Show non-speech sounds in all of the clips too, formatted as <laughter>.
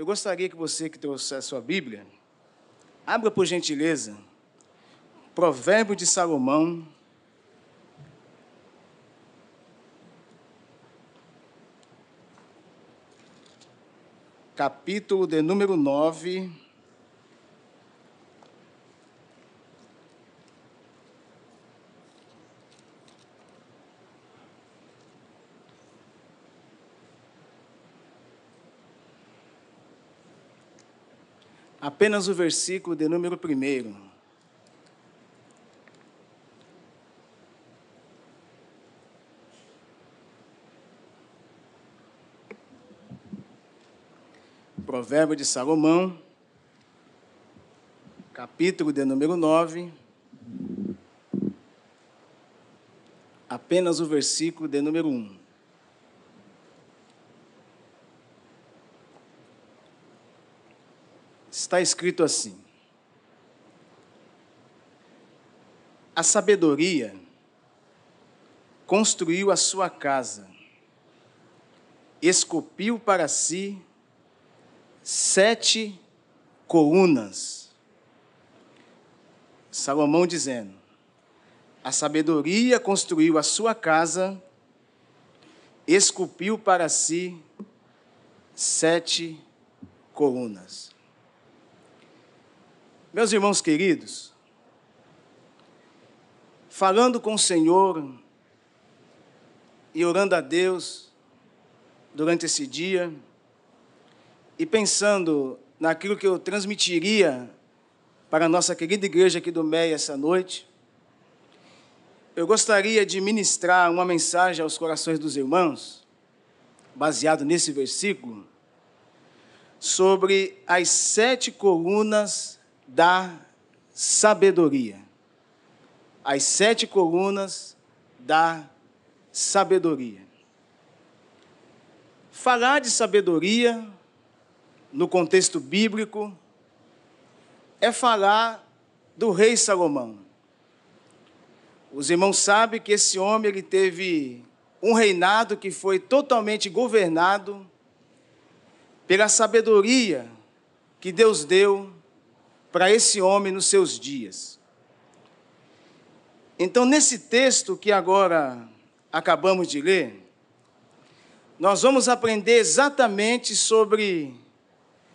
Eu gostaria que você que trouxe a sua Bíblia, abra por gentileza, Provérbio de Salomão, capítulo de número 9. Apenas o versículo de número 1. Provérbio de Salomão, capítulo de número 9, apenas o versículo de número 1. Está escrito assim: A sabedoria construiu a sua casa, esculpiu para si sete colunas. Salomão dizendo: A sabedoria construiu a sua casa, esculpiu para si sete colunas. Meus irmãos queridos, falando com o Senhor e orando a Deus durante esse dia, e pensando naquilo que eu transmitiria para a nossa querida igreja aqui do MEI essa noite, eu gostaria de ministrar uma mensagem aos corações dos irmãos, baseado nesse versículo, sobre as sete colunas da sabedoria. As sete colunas da sabedoria. Falar de sabedoria no contexto bíblico, é falar do rei Salomão. Os irmãos sabem que esse homem ele teve um reinado que foi totalmente governado pela sabedoria que Deus deu para esse homem nos seus dias. Então, nesse texto que agora acabamos de ler, nós vamos aprender exatamente sobre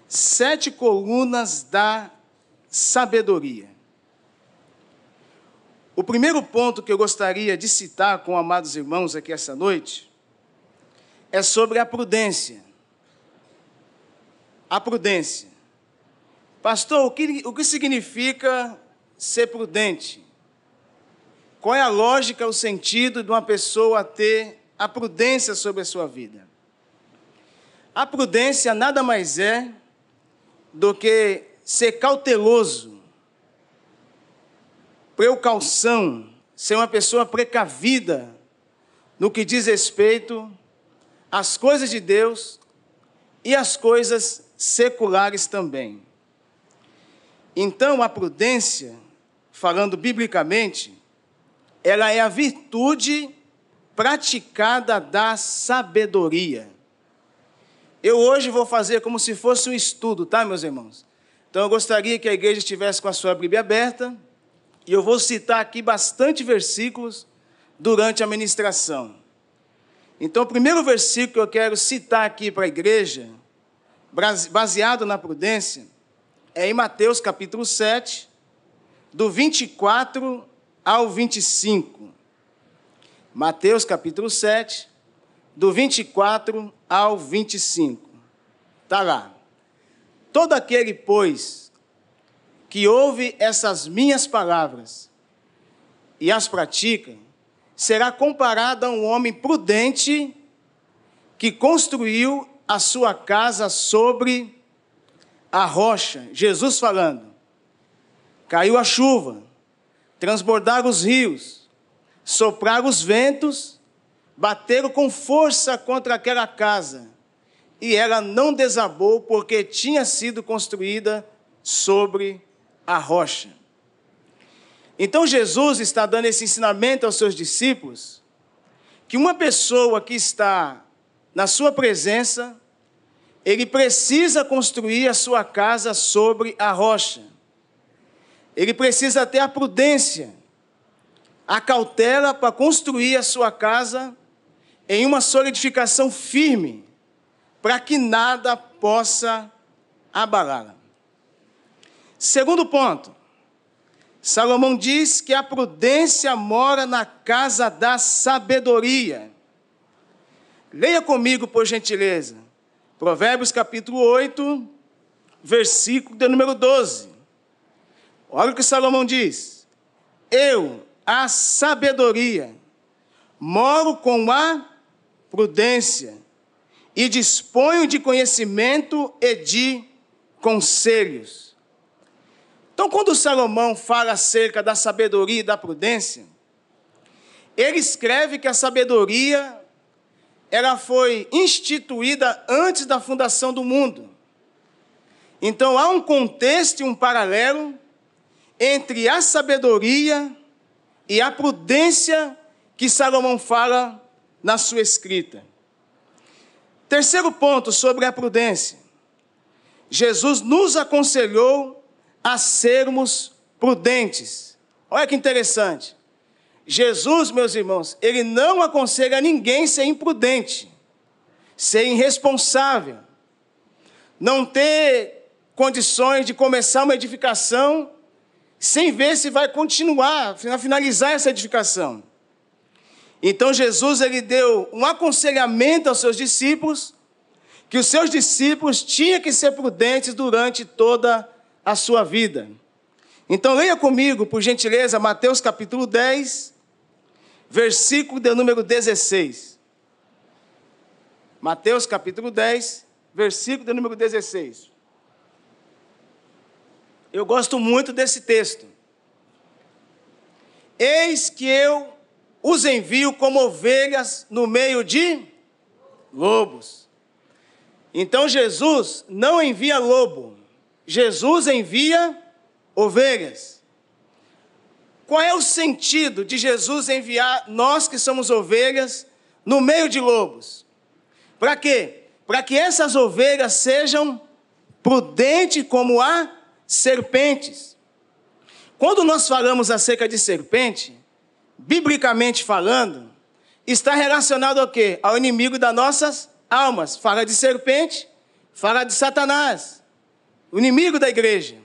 sete colunas da sabedoria. O primeiro ponto que eu gostaria de citar com amados irmãos aqui essa noite é sobre a prudência. A prudência. Pastor, o que, o que significa ser prudente? Qual é a lógica, o sentido de uma pessoa ter a prudência sobre a sua vida? A prudência nada mais é do que ser cauteloso, precaução, ser uma pessoa precavida no que diz respeito às coisas de Deus e às coisas seculares também. Então, a prudência, falando biblicamente, ela é a virtude praticada da sabedoria. Eu hoje vou fazer como se fosse um estudo, tá, meus irmãos? Então eu gostaria que a igreja estivesse com a sua Bíblia aberta, e eu vou citar aqui bastante versículos durante a ministração. Então, o primeiro versículo que eu quero citar aqui para a igreja, baseado na prudência, é em Mateus capítulo 7, do 24 ao 25. Mateus capítulo 7, do 24 ao 25. Está lá. Todo aquele, pois, que ouve essas minhas palavras e as pratica, será comparado a um homem prudente que construiu a sua casa sobre a rocha. Jesus falando. Caiu a chuva, transbordaram os rios, sopraram os ventos bateram com força contra aquela casa, e ela não desabou porque tinha sido construída sobre a rocha. Então Jesus está dando esse ensinamento aos seus discípulos que uma pessoa que está na sua presença ele precisa construir a sua casa sobre a rocha. Ele precisa ter a prudência, a cautela para construir a sua casa em uma solidificação firme, para que nada possa abalá-la. Segundo ponto, Salomão diz que a prudência mora na casa da sabedoria. Leia comigo, por gentileza, Provérbios capítulo 8, versículo de número 12. Olha o que Salomão diz: Eu, a sabedoria, moro com a prudência e disponho de conhecimento e de conselhos. Então, quando Salomão fala acerca da sabedoria e da prudência, ele escreve que a sabedoria ela foi instituída antes da fundação do mundo. Então há um contexto e um paralelo entre a sabedoria e a prudência que Salomão fala na sua escrita. Terceiro ponto sobre a prudência. Jesus nos aconselhou a sermos prudentes. Olha que interessante. Jesus, meus irmãos, ele não aconselha ninguém ser imprudente, ser irresponsável, não ter condições de começar uma edificação sem ver se vai continuar, finalizar essa edificação. Então Jesus ele deu um aconselhamento aos seus discípulos que os seus discípulos tinham que ser prudentes durante toda a sua vida. Então leia comigo, por gentileza, Mateus capítulo 10, versículo de número 16. Mateus capítulo 10, versículo de número 16. Eu gosto muito desse texto. Eis que eu os envio como ovelhas no meio de lobos. Então Jesus não envia lobo, Jesus envia ovelhas. Qual é o sentido de Jesus enviar nós que somos ovelhas no meio de lobos? Para quê? Para que essas ovelhas sejam prudentes como a serpentes. Quando nós falamos acerca de serpente, biblicamente falando, está relacionado ao quê? Ao inimigo das nossas almas. Fala de serpente, fala de Satanás o inimigo da igreja.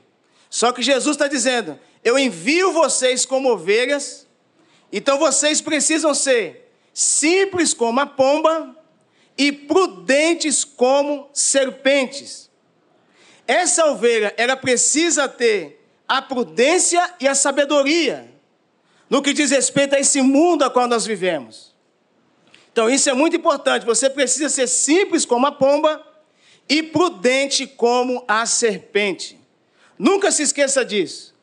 Só que Jesus está dizendo: Eu envio vocês como ovelhas, então vocês precisam ser simples como a pomba e prudentes como serpentes. Essa ovelha, ela precisa ter a prudência e a sabedoria no que diz respeito a esse mundo a qual nós vivemos. Então, isso é muito importante. Você precisa ser simples como a pomba e prudente como a serpente. Nunca se esqueça disso.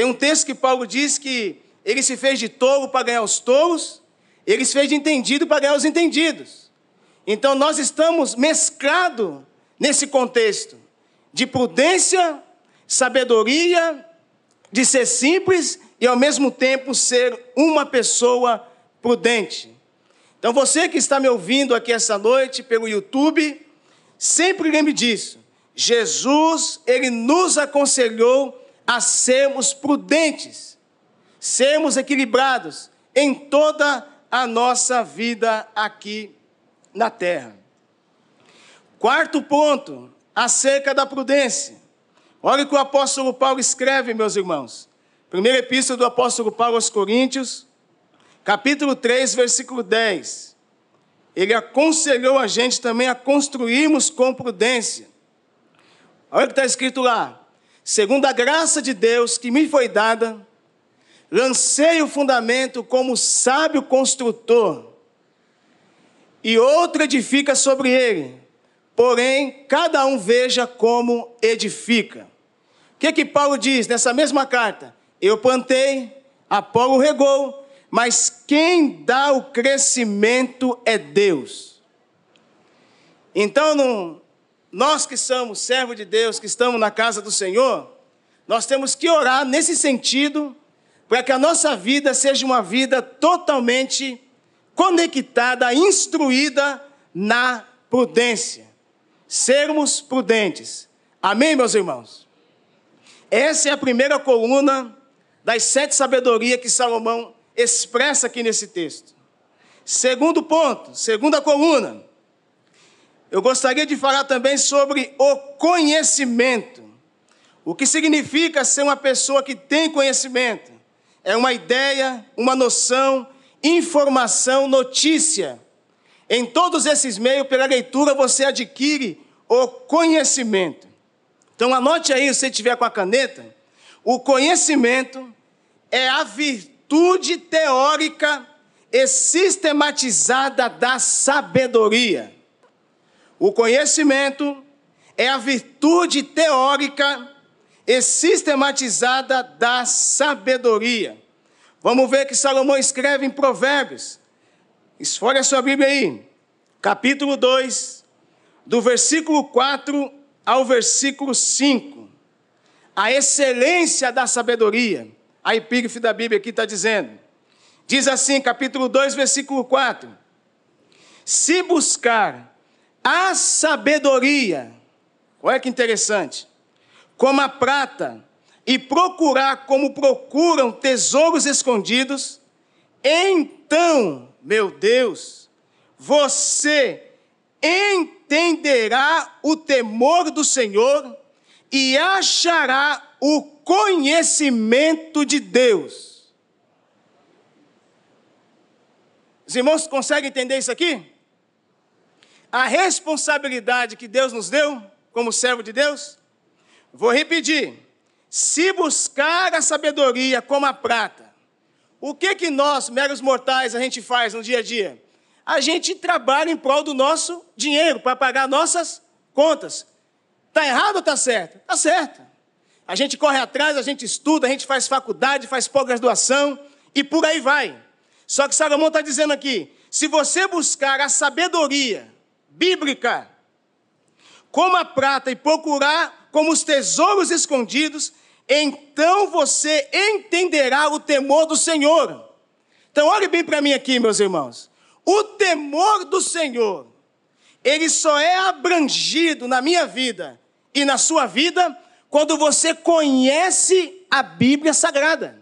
Tem um texto que Paulo diz que ele se fez de tolo para ganhar os tolos, ele se fez de entendido para ganhar os entendidos. Então nós estamos mesclados nesse contexto de prudência, sabedoria, de ser simples e ao mesmo tempo ser uma pessoa prudente. Então você que está me ouvindo aqui essa noite pelo YouTube, Sempre lembre disso. Jesus, ele nos aconselhou a sermos prudentes, sermos equilibrados em toda a nossa vida aqui na terra. Quarto ponto, acerca da prudência. Olha o que o apóstolo Paulo escreve, meus irmãos. Primeira epístola do apóstolo Paulo aos Coríntios, capítulo 3, versículo 10 ele aconselhou a gente também a construirmos com prudência. Olha o que está escrito lá. Segundo a graça de Deus que me foi dada, lancei o fundamento como sábio construtor, e outro edifica sobre ele. Porém, cada um veja como edifica. O que que Paulo diz nessa mesma carta? Eu plantei, Apolo regou, mas quem dá o crescimento é Deus. Então, não, nós que somos servos de Deus, que estamos na casa do Senhor, nós temos que orar nesse sentido, para que a nossa vida seja uma vida totalmente conectada, instruída na prudência. sermos prudentes. Amém, meus irmãos? Essa é a primeira coluna das sete sabedorias que Salomão expressa aqui nesse texto. Segundo ponto, segunda coluna, eu gostaria de falar também sobre o conhecimento. O que significa ser uma pessoa que tem conhecimento? É uma ideia, uma noção, informação, notícia. Em todos esses meios, pela leitura, você adquire o conhecimento. Então anote aí, se tiver com a caneta, o conhecimento é a virtude teórica e sistematizada da sabedoria. O conhecimento é a virtude teórica e sistematizada da sabedoria. Vamos ver que Salomão escreve em Provérbios. Esfolhe a sua Bíblia aí. Capítulo 2, do versículo 4 ao versículo 5. A excelência da sabedoria. A epígrafe da Bíblia aqui está dizendo. Diz assim, capítulo 2, versículo 4: Se buscar a sabedoria, olha que interessante, como a prata, e procurar como procuram tesouros escondidos, então, meu Deus, você entenderá o temor do Senhor e achará o conhecimento de Deus. Os irmãos conseguem entender isso aqui? A responsabilidade que Deus nos deu como servo de Deus? Vou repetir. Se buscar a sabedoria como a prata, o que que nós, meros mortais, a gente faz no dia a dia? A gente trabalha em prol do nosso dinheiro para pagar nossas contas. Está errado ou está certo? Está certo. A gente corre atrás, a gente estuda, a gente faz faculdade, faz pós-graduação e por aí vai. Só que Salomão está dizendo aqui: se você buscar a sabedoria bíblica, como a prata, e procurar como os tesouros escondidos, então você entenderá o temor do Senhor. Então, olhe bem para mim aqui, meus irmãos. O temor do Senhor, ele só é abrangido na minha vida e na sua vida quando você conhece a Bíblia Sagrada.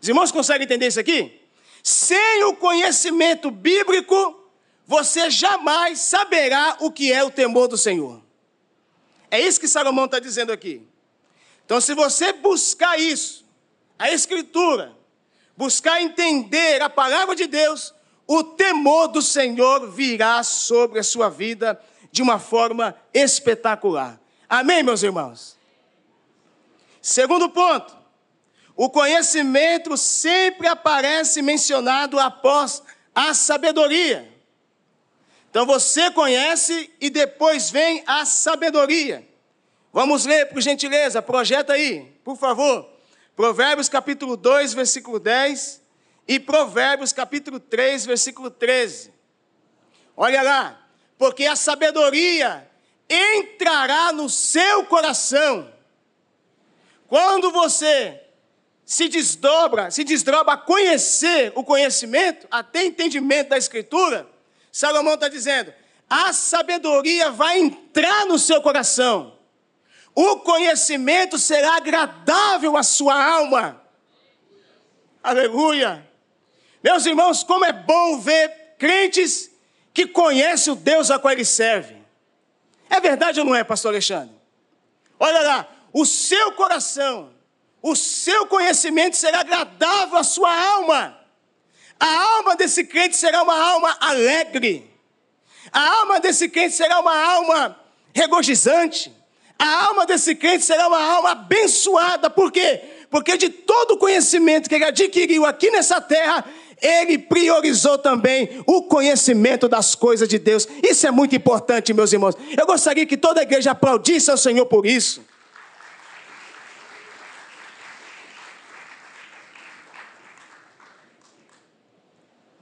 Os irmãos conseguem entender isso aqui? Sem o conhecimento bíblico, você jamais saberá o que é o temor do Senhor. É isso que Salomão está dizendo aqui. Então, se você buscar isso, a Escritura, buscar entender a palavra de Deus, o temor do Senhor virá sobre a sua vida de uma forma espetacular. Amém, meus irmãos? Segundo ponto, o conhecimento sempre aparece mencionado após a sabedoria. Então você conhece e depois vem a sabedoria. Vamos ler, por gentileza, projeta aí, por favor. Provérbios capítulo 2, versículo 10 e Provérbios capítulo 3, versículo 13. Olha lá, porque a sabedoria entrará no seu coração. Quando você se desdobra, se desdobra a conhecer o conhecimento, até entendimento da Escritura, Salomão está dizendo: a sabedoria vai entrar no seu coração, o conhecimento será agradável à sua alma. Aleluia! Meus irmãos, como é bom ver crentes que conhecem o Deus a qual ele serve. É verdade ou não é, pastor Alexandre? Olha lá, o seu coração o seu conhecimento será agradável à sua alma. A alma desse crente será uma alma alegre. A alma desse crente será uma alma regozijante. A alma desse crente será uma alma abençoada. Por quê? Porque de todo o conhecimento que ele adquiriu aqui nessa terra, ele priorizou também o conhecimento das coisas de Deus. Isso é muito importante, meus irmãos. Eu gostaria que toda a igreja aplaudisse ao Senhor por isso.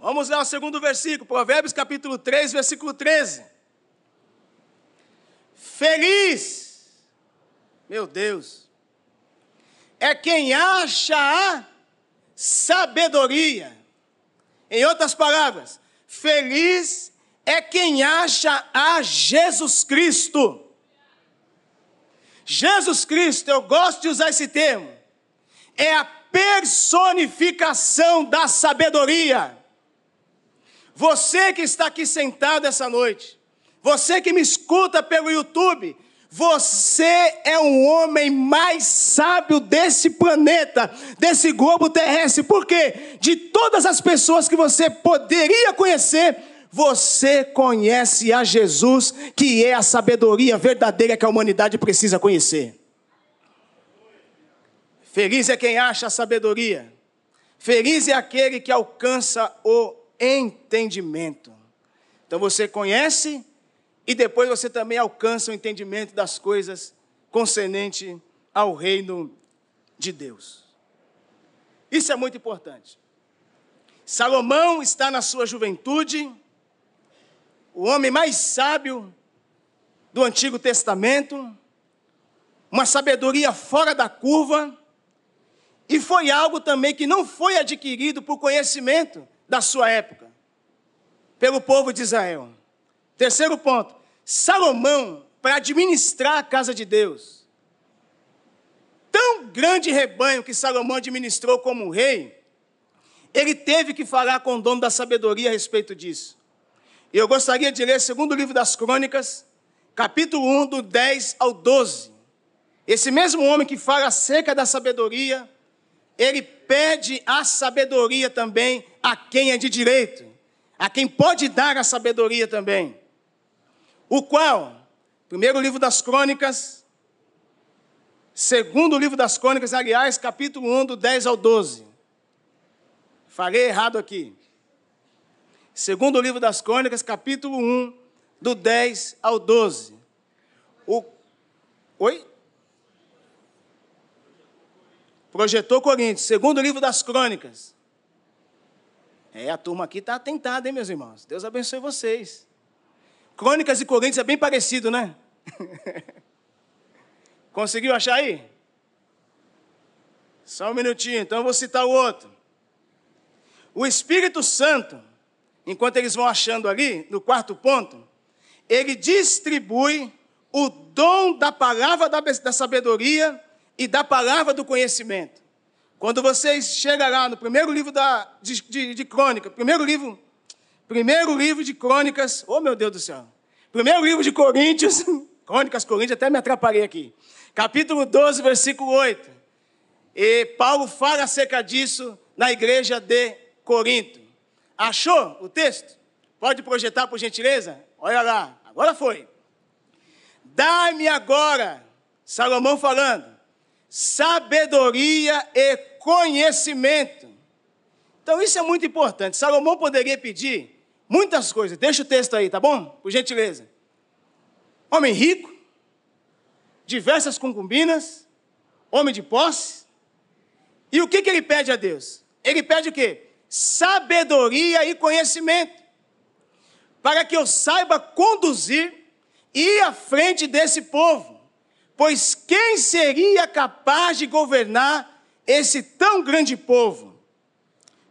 Vamos lá o segundo versículo, Provérbios capítulo 3, versículo 13. Feliz, meu Deus, é quem acha a sabedoria. Em outras palavras, feliz é quem acha a Jesus Cristo. Jesus Cristo, eu gosto de usar esse termo, é a personificação da sabedoria. Você que está aqui sentado essa noite, você que me escuta pelo YouTube, você é um homem mais sábio desse planeta, desse globo terrestre. Por quê? De todas as pessoas que você poderia conhecer, você conhece a Jesus, que é a sabedoria verdadeira que a humanidade precisa conhecer. Feliz é quem acha a sabedoria. Feliz é aquele que alcança o entendimento. Então você conhece e depois você também alcança o entendimento das coisas concernente ao reino de Deus. Isso é muito importante. Salomão está na sua juventude, o homem mais sábio do Antigo Testamento, uma sabedoria fora da curva, e foi algo também que não foi adquirido por conhecimento da sua época, pelo povo de Israel. Terceiro ponto: Salomão, para administrar a casa de Deus, tão grande rebanho que Salomão administrou como rei, ele teve que falar com o dono da sabedoria a respeito disso. E eu gostaria de ler segundo livro das Crônicas, capítulo 1, do 10 ao 12. Esse mesmo homem que fala acerca da sabedoria, ele pede a sabedoria também a quem é de direito, a quem pode dar a sabedoria também. O qual, primeiro livro das crônicas, segundo livro das crônicas, aliás, capítulo 1, do 10 ao 12. Falei errado aqui. Segundo livro das crônicas, capítulo 1, do 10 ao 12. O... Oi? Projetou Coríntios, segundo livro das crônicas. É, a turma aqui está atentada, hein, meus irmãos? Deus abençoe vocês. Crônicas e Coríntios é bem parecido, né? <laughs> Conseguiu achar aí? Só um minutinho, então eu vou citar o outro. O Espírito Santo, enquanto eles vão achando ali, no quarto ponto, ele distribui o dom da palavra da, da sabedoria e da palavra do conhecimento. Quando vocês chegam lá no primeiro livro da, de, de, de primeiro livro, primeiro livro de crônicas, oh meu Deus do céu, primeiro livro de Coríntios, <laughs> crônicas Coríntios, até me atrapalhei aqui, capítulo 12, versículo 8, e Paulo fala acerca disso na igreja de Corinto. Achou o texto? Pode projetar por gentileza? Olha lá, agora foi. Dá-me agora, Salomão falando, sabedoria e conhecimento. Então isso é muito importante. Salomão poderia pedir muitas coisas. Deixa o texto aí, tá bom? Por gentileza. Homem rico, diversas concubinas, homem de posse. E o que, que ele pede a Deus? Ele pede o quê? Sabedoria e conhecimento. Para que eu saiba conduzir e ir à frente desse povo Pois quem seria capaz de governar esse tão grande povo?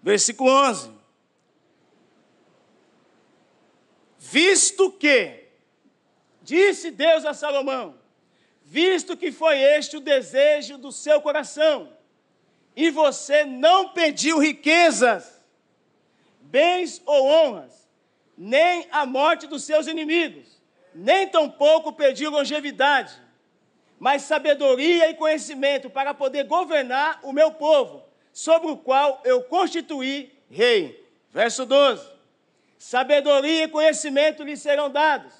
Versículo 11. Visto que, disse Deus a Salomão, visto que foi este o desejo do seu coração, e você não pediu riquezas, bens ou honras, nem a morte dos seus inimigos, nem tampouco pediu longevidade, mas sabedoria e conhecimento para poder governar o meu povo, sobre o qual eu constituí rei. Verso 12: Sabedoria e conhecimento lhe serão dados,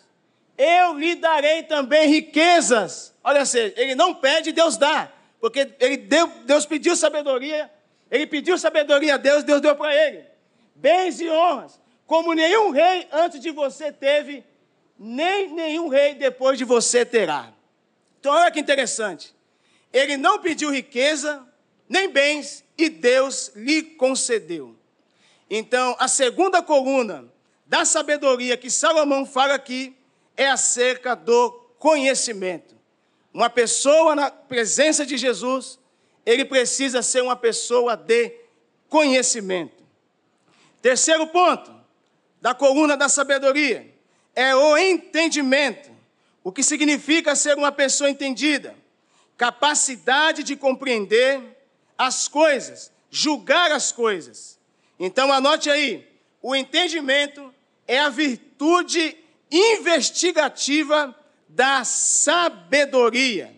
eu lhe darei também riquezas. Olha assim, ele não pede, Deus dá, porque ele deu, Deus pediu sabedoria, ele pediu sabedoria a Deus, Deus deu para ele. Bens e honras, como nenhum rei antes de você teve, nem nenhum rei depois de você terá. Então, olha que interessante. Ele não pediu riqueza, nem bens, e Deus lhe concedeu. Então, a segunda coluna da sabedoria que Salomão fala aqui é acerca do conhecimento. Uma pessoa na presença de Jesus, ele precisa ser uma pessoa de conhecimento. Terceiro ponto, da coluna da sabedoria é o entendimento, o que significa ser uma pessoa entendida, capacidade de compreender as coisas, julgar as coisas. Então anote aí, o entendimento é a virtude investigativa da sabedoria.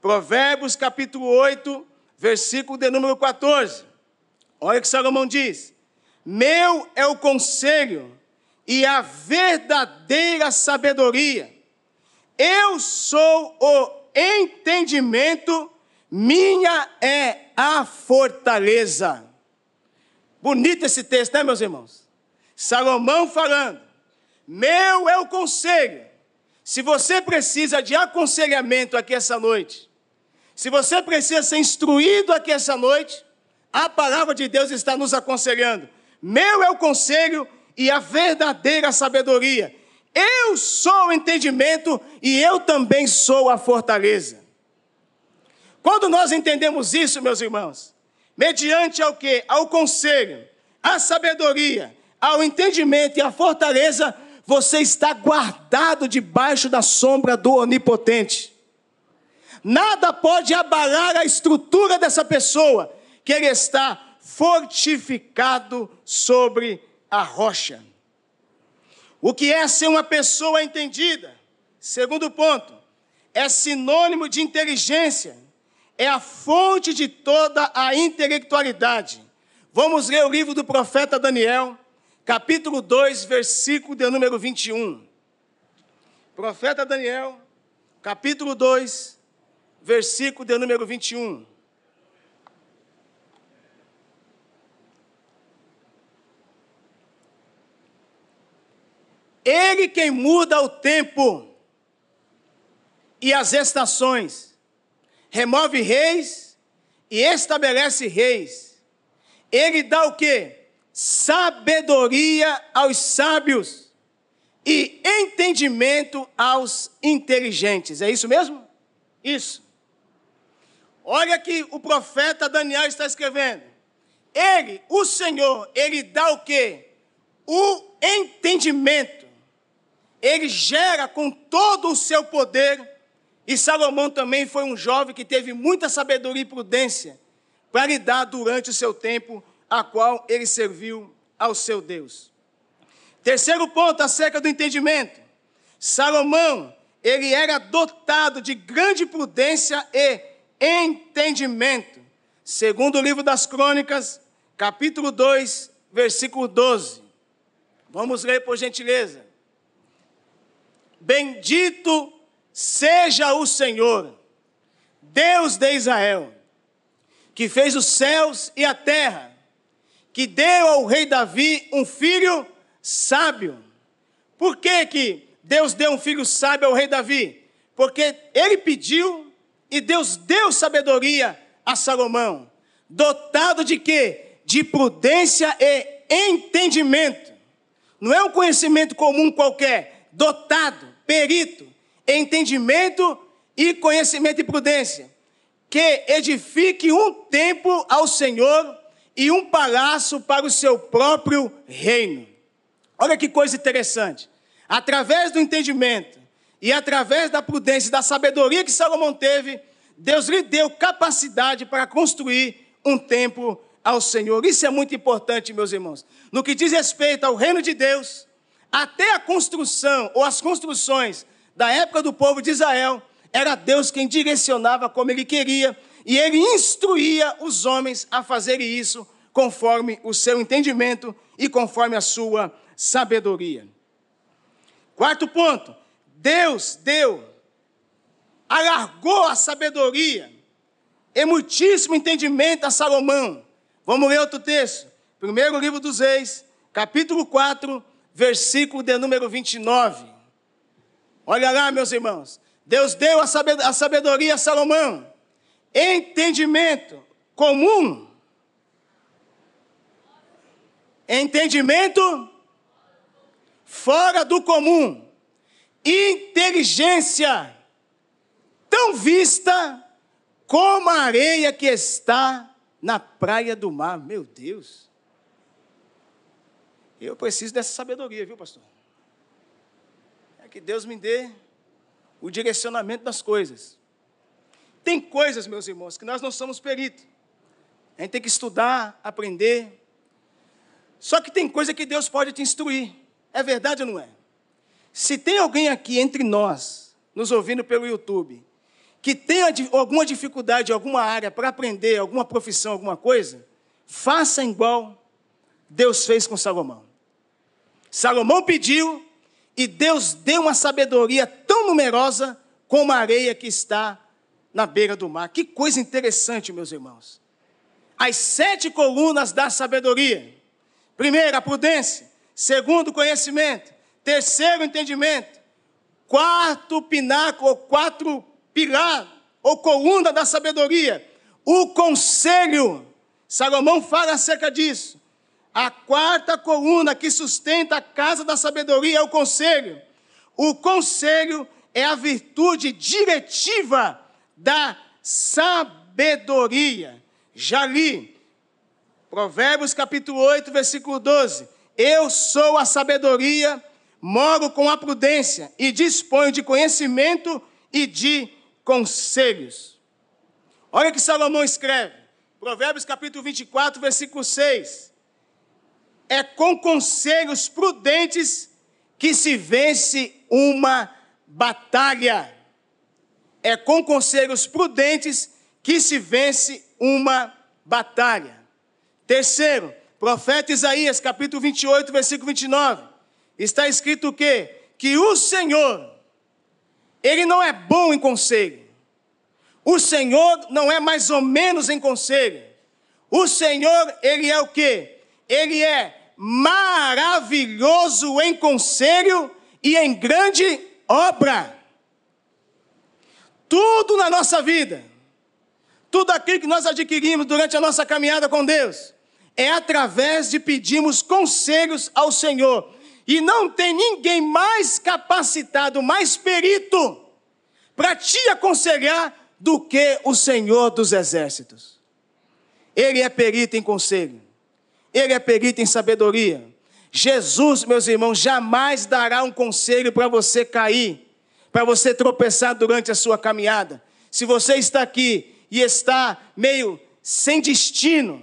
Provérbios capítulo 8, versículo de número 14. Olha o que Salomão diz: Meu é o conselho e a verdadeira sabedoria. Eu sou o entendimento, minha é a fortaleza. Bonito esse texto, né, meus irmãos? Salomão falando: Meu é o conselho. Se você precisa de aconselhamento aqui essa noite, se você precisa ser instruído aqui essa noite, a palavra de Deus está nos aconselhando. Meu é o conselho e a verdadeira sabedoria. Eu sou o entendimento e eu também sou a fortaleza. Quando nós entendemos isso, meus irmãos, mediante ao que? Ao conselho, à sabedoria, ao entendimento e à fortaleza, você está guardado debaixo da sombra do Onipotente. Nada pode abalar a estrutura dessa pessoa, que ele está fortificado sobre a rocha. O que é ser uma pessoa entendida? Segundo ponto, é sinônimo de inteligência, é a fonte de toda a intelectualidade. Vamos ler o livro do profeta Daniel, capítulo 2, versículo de número 21. Profeta Daniel, capítulo 2, versículo de número 21. Ele quem muda o tempo e as estações, remove reis e estabelece reis. Ele dá o que? Sabedoria aos sábios e entendimento aos inteligentes. É isso mesmo? Isso. Olha que o profeta Daniel está escrevendo. Ele, o Senhor, ele dá o que? O entendimento ele gera com todo o seu poder. E Salomão também foi um jovem que teve muita sabedoria e prudência para lidar durante o seu tempo, a qual ele serviu ao seu Deus. Terceiro ponto acerca do entendimento. Salomão, ele era dotado de grande prudência e entendimento. Segundo o livro das Crônicas, capítulo 2, versículo 12. Vamos ler por gentileza. Bendito seja o Senhor, Deus de Israel, que fez os céus e a terra, que deu ao rei Davi um filho sábio. Por que, que Deus deu um filho sábio ao rei Davi? Porque ele pediu e Deus deu sabedoria a Salomão, dotado de quê? De prudência e entendimento. Não é um conhecimento comum qualquer, dotado perito, entendimento e conhecimento e prudência, que edifique um templo ao Senhor e um palácio para o seu próprio reino. Olha que coisa interessante. Através do entendimento e através da prudência e da sabedoria que Salomão teve, Deus lhe deu capacidade para construir um templo ao Senhor. Isso é muito importante, meus irmãos. No que diz respeito ao reino de Deus, até a construção ou as construções da época do povo de Israel, era Deus quem direcionava como ele queria e ele instruía os homens a fazerem isso conforme o seu entendimento e conforme a sua sabedoria. Quarto ponto, Deus deu, alargou a sabedoria e muitíssimo entendimento a Salomão. Vamos ler outro texto. Primeiro livro dos Reis, capítulo 4, versículo de número 29. Olha lá, meus irmãos. Deus deu a sabedoria a Salomão, entendimento comum, entendimento fora do comum, inteligência tão vista como a areia que está na praia do mar. Meu Deus. Eu preciso dessa sabedoria, viu, pastor? É que Deus me dê o direcionamento das coisas. Tem coisas, meus irmãos, que nós não somos peritos. A gente tem que estudar, aprender. Só que tem coisa que Deus pode te instruir. É verdade ou não é? Se tem alguém aqui entre nós, nos ouvindo pelo YouTube, que tem alguma dificuldade em alguma área para aprender, alguma profissão, alguma coisa, faça igual Deus fez com Salomão. Salomão pediu e Deus deu uma sabedoria tão numerosa como a areia que está na beira do mar. Que coisa interessante, meus irmãos. As sete colunas da sabedoria. Primeiro, a prudência. Segundo, conhecimento. Terceiro, entendimento. Quarto, pináculo, quatro pilar ou coluna da sabedoria. O conselho. Salomão fala acerca disso. A quarta coluna que sustenta a casa da sabedoria é o conselho. O conselho é a virtude diretiva da sabedoria. Já li, Provérbios capítulo 8, versículo 12. Eu sou a sabedoria, moro com a prudência e disponho de conhecimento e de conselhos. Olha que Salomão escreve, Provérbios capítulo 24, versículo 6 é com conselhos prudentes que se vence uma batalha. É com conselhos prudentes que se vence uma batalha. Terceiro, profeta Isaías, capítulo 28, versículo 29. Está escrito o quê? Que o Senhor, ele não é bom em conselho. O Senhor não é mais ou menos em conselho. O Senhor, ele é o quê? Ele é maravilhoso em conselho e em grande obra. Tudo na nossa vida, tudo aquilo que nós adquirimos durante a nossa caminhada com Deus, é através de pedirmos conselhos ao Senhor. E não tem ninguém mais capacitado, mais perito, para te aconselhar do que o Senhor dos Exércitos. Ele é perito em conselho. Ele é perito em sabedoria. Jesus, meus irmãos, jamais dará um conselho para você cair, para você tropeçar durante a sua caminhada. Se você está aqui e está meio sem destino,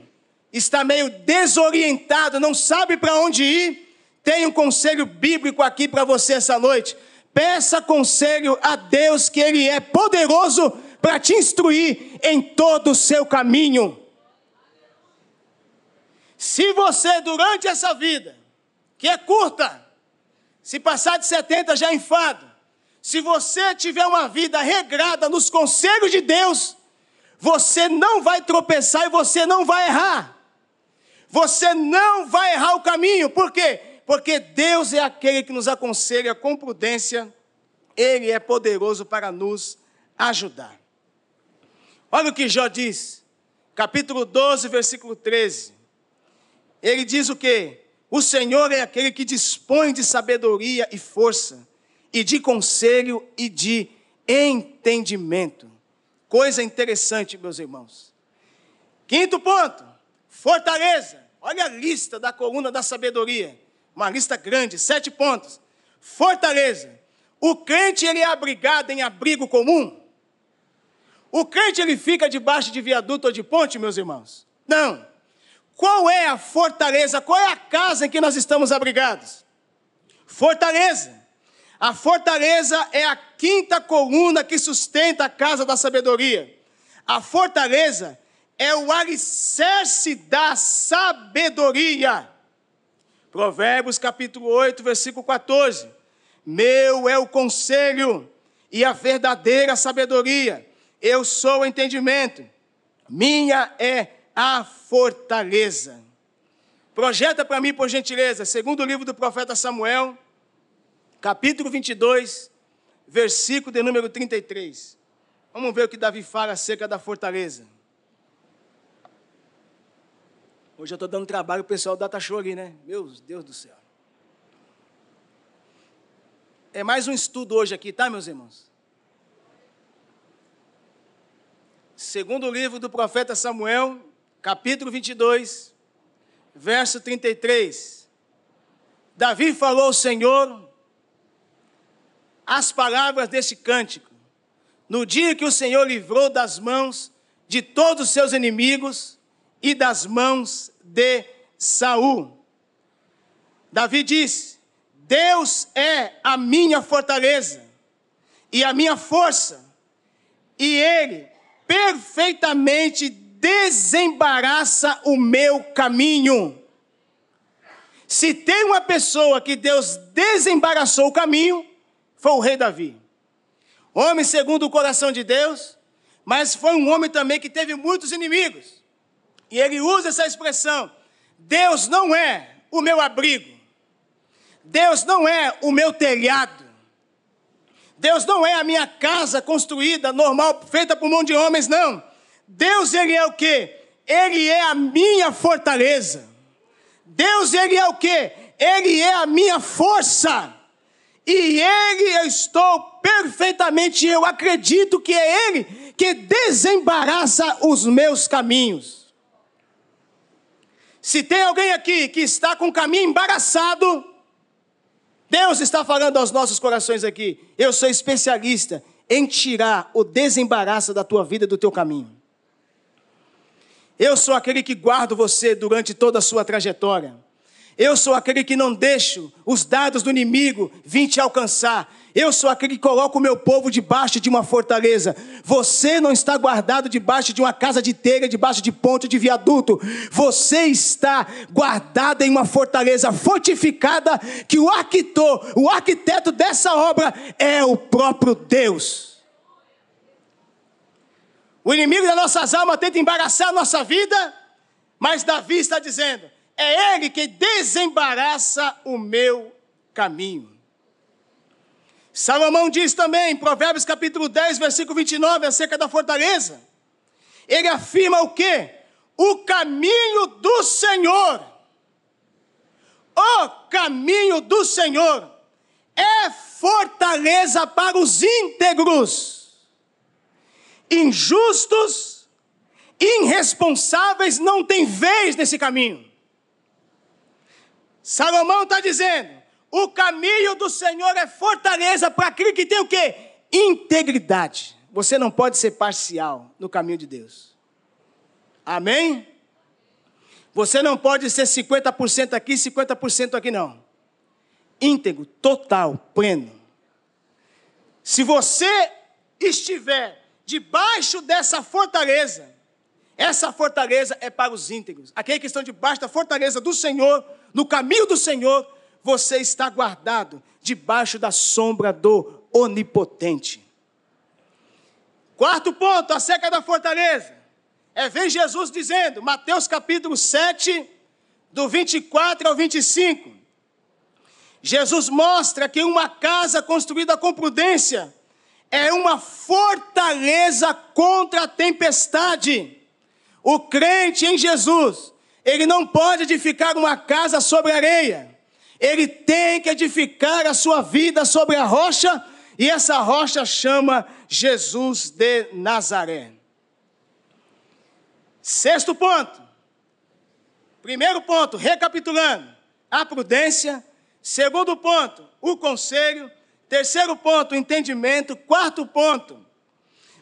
está meio desorientado, não sabe para onde ir, tem um conselho bíblico aqui para você essa noite. Peça conselho a Deus, que Ele é poderoso para te instruir em todo o seu caminho. Se você, durante essa vida, que é curta, se passar de 70 já é enfado, se você tiver uma vida regrada nos conselhos de Deus, você não vai tropeçar e você não vai errar. Você não vai errar o caminho, por quê? Porque Deus é aquele que nos aconselha com prudência, Ele é poderoso para nos ajudar. Olha o que Jó diz, capítulo 12, versículo 13 ele diz o quê? O Senhor é aquele que dispõe de sabedoria e força, e de conselho e de entendimento. Coisa interessante, meus irmãos. Quinto ponto, fortaleza. Olha a lista da coluna da sabedoria. Uma lista grande, sete pontos. Fortaleza. O crente ele é abrigado em abrigo comum. O crente ele fica debaixo de viaduto ou de ponte, meus irmãos? Não. Qual é a fortaleza? Qual é a casa em que nós estamos abrigados? Fortaleza. A fortaleza é a quinta coluna que sustenta a casa da sabedoria. A fortaleza é o alicerce da sabedoria. Provérbios capítulo 8, versículo 14. Meu é o conselho e a verdadeira sabedoria. Eu sou o entendimento. Minha é a fortaleza. Projeta para mim, por gentileza, segundo o livro do profeta Samuel, capítulo 22, versículo de número 33. Vamos ver o que Davi fala acerca da fortaleza. Hoje eu estou dando trabalho o pessoal da Show ali, né? Meu Deus do céu. É mais um estudo hoje aqui, tá, meus irmãos? Segundo o livro do profeta Samuel, capítulo 22, verso 33. Davi falou ao Senhor as palavras deste cântico. No dia que o Senhor livrou das mãos de todos os seus inimigos e das mãos de Saul. Davi disse: Deus é a minha fortaleza e a minha força, e Ele perfeitamente desembaraça o meu caminho. Se tem uma pessoa que Deus desembaraçou o caminho, foi o rei Davi. Homem segundo o coração de Deus, mas foi um homem também que teve muitos inimigos. E ele usa essa expressão: Deus não é o meu abrigo, Deus não é o meu telhado, Deus não é a minha casa construída, normal, feita por mão de homens, não. Deus, ele é o quê? Ele é a minha fortaleza. Deus, ele é o quê? Ele é a minha força. E ele eu estou perfeitamente, eu acredito que é ele que desembaraça os meus caminhos. Se tem alguém aqui que está com o caminho embaraçado, Deus está falando aos nossos corações aqui. Eu sou especialista em tirar o desembaraço da tua vida do teu caminho. Eu sou aquele que guardo você durante toda a sua trajetória. Eu sou aquele que não deixo os dados do inimigo vir te alcançar. Eu sou aquele que coloca o meu povo debaixo de uma fortaleza. Você não está guardado debaixo de uma casa de telha, debaixo de ponte de viaduto. Você está guardado em uma fortaleza fortificada que o arquiteto, o arquiteto dessa obra é o próprio Deus. O inimigo das nossas almas tenta embaraçar a nossa vida, mas Davi está dizendo: é ele que desembaraça o meu caminho. Salomão diz também, em Provérbios capítulo 10, versículo 29, acerca da fortaleza. Ele afirma o quê? O caminho do Senhor. O caminho do Senhor é fortaleza para os íntegros. Injustos, irresponsáveis não têm vez nesse caminho. Salomão está dizendo: o caminho do Senhor é fortaleza para aquele que tem o quê? Integridade. Você não pode ser parcial no caminho de Deus. Amém? Você não pode ser 50% aqui, 50% aqui, não. Íntegro, total, pleno. Se você estiver debaixo dessa fortaleza, essa fortaleza é para os íntegros. Aqueles que estão debaixo da fortaleza do Senhor, no caminho do Senhor, você está guardado debaixo da sombra do Onipotente. Quarto ponto, acerca da fortaleza. É ver Jesus dizendo, Mateus capítulo 7, do 24 ao 25. Jesus mostra que uma casa construída com prudência é uma fortaleza contra a tempestade. O crente em Jesus, ele não pode edificar uma casa sobre areia ele tem que edificar a sua vida sobre a rocha, e essa rocha chama Jesus de Nazaré. Sexto ponto. Primeiro ponto, recapitulando, a prudência. Segundo ponto, o conselho. Terceiro ponto, entendimento. Quarto ponto,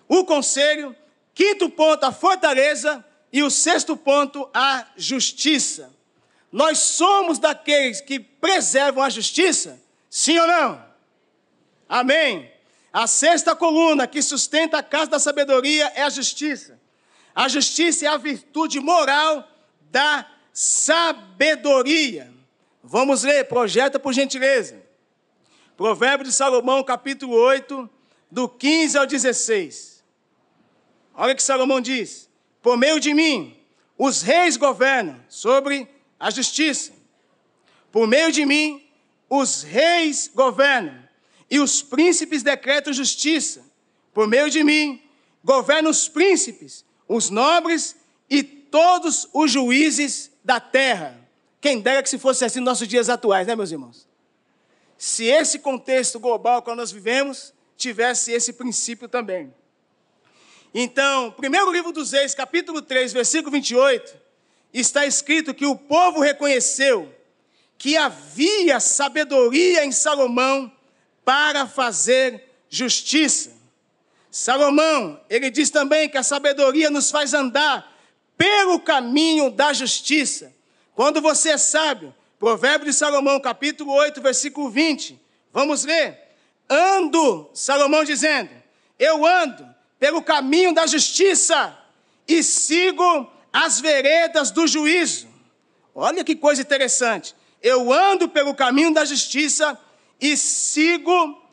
o conselho. Quinto ponto, a fortaleza. E o sexto ponto, a justiça. Nós somos daqueles que preservam a justiça? Sim ou não? Amém. A sexta coluna que sustenta a casa da sabedoria é a justiça. A justiça é a virtude moral da sabedoria. Vamos ler, projeta por gentileza. Provérbio de Salomão, capítulo 8, do 15 ao 16. Olha o que Salomão diz: Por meio de mim, os reis governam sobre a justiça. Por meio de mim, os reis governam e os príncipes decretam justiça. Por meio de mim, governam os príncipes, os nobres e todos os juízes da terra. Quem dera que se fosse assim nos nossos dias atuais, né, meus irmãos? Se esse contexto global que nós vivemos tivesse esse princípio também. Então, primeiro livro dos Reis, capítulo 3, versículo 28, está escrito que o povo reconheceu que havia sabedoria em Salomão para fazer justiça. Salomão, ele diz também que a sabedoria nos faz andar pelo caminho da justiça. Quando você é sábio, Provérbio de Salomão, capítulo 8, versículo 20. Vamos ler. Ando, Salomão dizendo, eu ando pelo caminho da justiça e sigo as veredas do juízo. Olha que coisa interessante. Eu ando pelo caminho da justiça e sigo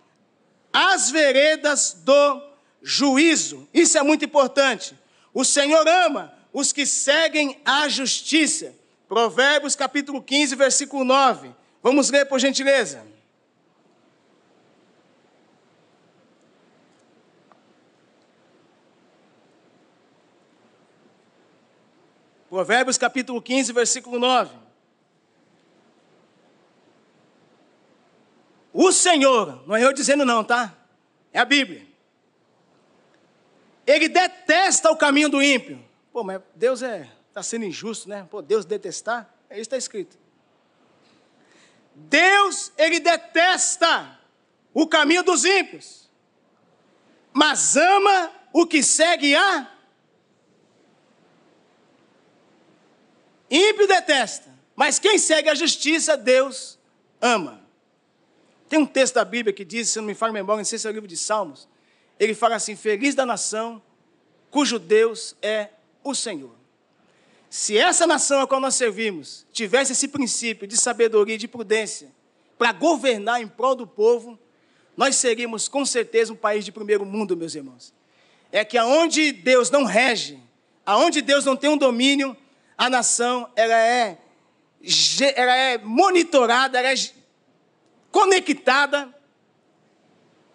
as veredas do juízo. Isso é muito importante. O Senhor ama os que seguem a justiça. Provérbios capítulo 15, versículo 9. Vamos ler por gentileza. Provérbios capítulo 15, versículo 9. O Senhor, não é eu dizendo não, tá? É a Bíblia. Ele detesta o caminho do ímpio. Pô, mas Deus é está sendo injusto, né? Pô, Deus detestar, é isso que está escrito. Deus, ele detesta o caminho dos ímpios, mas ama o que segue a Ímpio detesta, mas quem segue a justiça, Deus ama. Tem um texto da Bíblia que diz, se não me falo memória, não sei se é o livro de Salmos, ele fala assim: Feliz da nação cujo Deus é o Senhor. Se essa nação a qual nós servimos tivesse esse princípio de sabedoria e de prudência para governar em prol do povo, nós seríamos com certeza um país de primeiro mundo, meus irmãos. É que aonde Deus não rege, aonde Deus não tem um domínio, a nação ela é, ela é monitorada, ela é conectada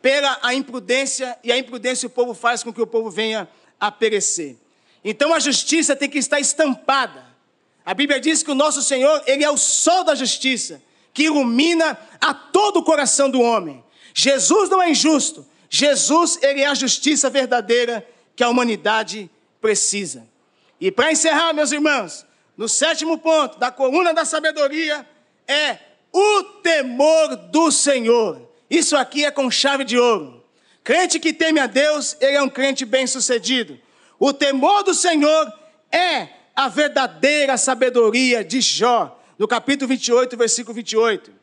pela a imprudência, e a imprudência o povo faz com que o povo venha a perecer. Então a justiça tem que estar estampada. A Bíblia diz que o nosso Senhor, ele é o sol da justiça, que ilumina a todo o coração do homem. Jesus não é injusto. Jesus, ele é a justiça verdadeira que a humanidade precisa. E para encerrar, meus irmãos, no sétimo ponto da coluna da sabedoria é o temor do Senhor. Isso aqui é com chave de ouro. Crente que teme a Deus, ele é um crente bem-sucedido. O temor do Senhor é a verdadeira sabedoria de Jó, no capítulo 28, versículo 28.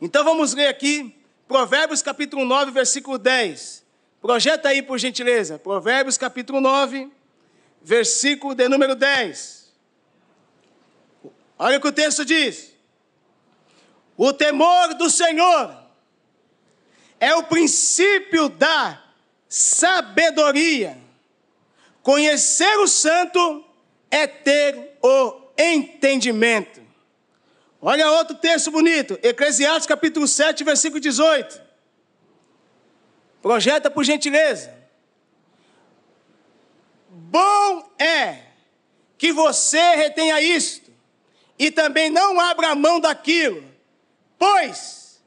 Então vamos ler aqui Provérbios capítulo 9, versículo 10. Projeta aí, por gentileza. Provérbios capítulo 9, versículo de número 10. Olha o que o texto diz. O temor do Senhor é o princípio da sabedoria. Conhecer o santo é ter o entendimento. Olha outro texto bonito, Eclesiastes capítulo 7, versículo 18. Projeta por gentileza. Bom é que você retenha isto e também não abra mão daquilo, pois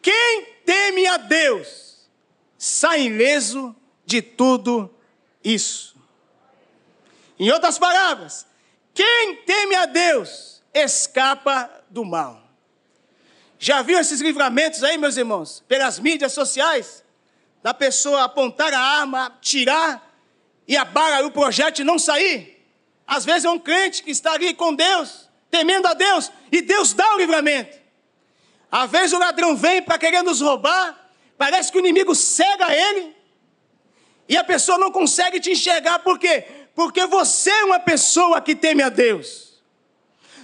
quem teme a Deus sai ileso de tudo isso. Em outras palavras, quem teme a Deus escapa do mal. Já viu esses livramentos aí, meus irmãos, pelas mídias sociais? Da pessoa apontar a arma, tirar e a bala, o projétil não sair. Às vezes é um crente que está ali com Deus, temendo a Deus, e Deus dá o livramento. Às vezes o ladrão vem para querer nos roubar, parece que o inimigo cega ele, e a pessoa não consegue te enxergar, por quê? Porque você é uma pessoa que teme a Deus.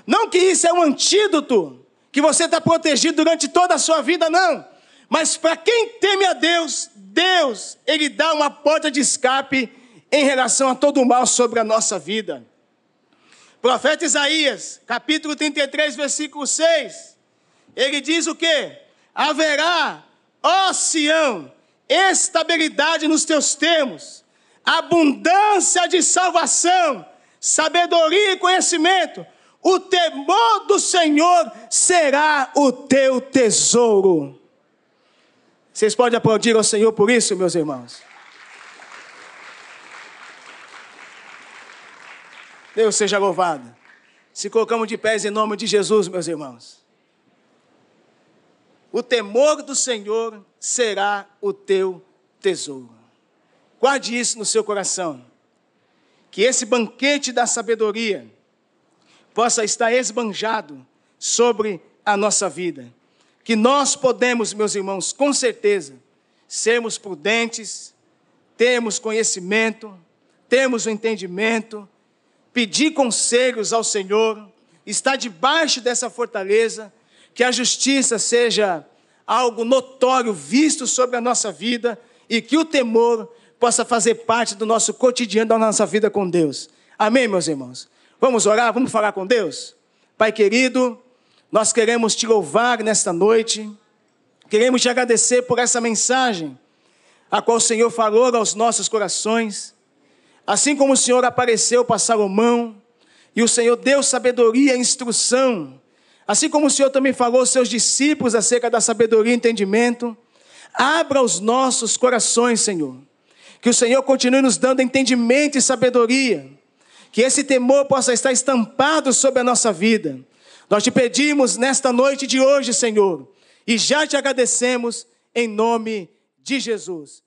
Não que isso é um antídoto, que você está protegido durante toda a sua vida, não. Mas para quem teme a Deus, Deus, Ele dá uma porta de escape em relação a todo o mal sobre a nossa vida. Profeta Isaías, capítulo 33, versículo 6, ele diz o que? Haverá, ó Sião, estabilidade nos teus termos, abundância de salvação, sabedoria e conhecimento. O temor do Senhor será o teu tesouro. Vocês podem aplaudir ao Senhor por isso, meus irmãos? Deus seja louvado. Se colocamos de pés em nome de Jesus, meus irmãos. O temor do Senhor será o teu tesouro. Guarde isso no seu coração. Que esse banquete da sabedoria possa estar esbanjado sobre a nossa vida. Que nós podemos, meus irmãos, com certeza, sermos prudentes, termos conhecimento, termos o entendimento, pedir conselhos ao Senhor, estar debaixo dessa fortaleza, que a justiça seja algo notório visto sobre a nossa vida e que o temor possa fazer parte do nosso cotidiano, da nossa vida com Deus. Amém, meus irmãos? Vamos orar, vamos falar com Deus? Pai querido, nós queremos te louvar nesta noite, queremos te agradecer por essa mensagem, a qual o Senhor falou aos nossos corações. Assim como o Senhor apareceu para Salomão, e o Senhor deu sabedoria e instrução, assim como o Senhor também falou aos seus discípulos acerca da sabedoria e entendimento, abra os nossos corações, Senhor. Que o Senhor continue nos dando entendimento e sabedoria, que esse temor possa estar estampado sobre a nossa vida. Nós te pedimos nesta noite de hoje, Senhor, e já te agradecemos em nome de Jesus.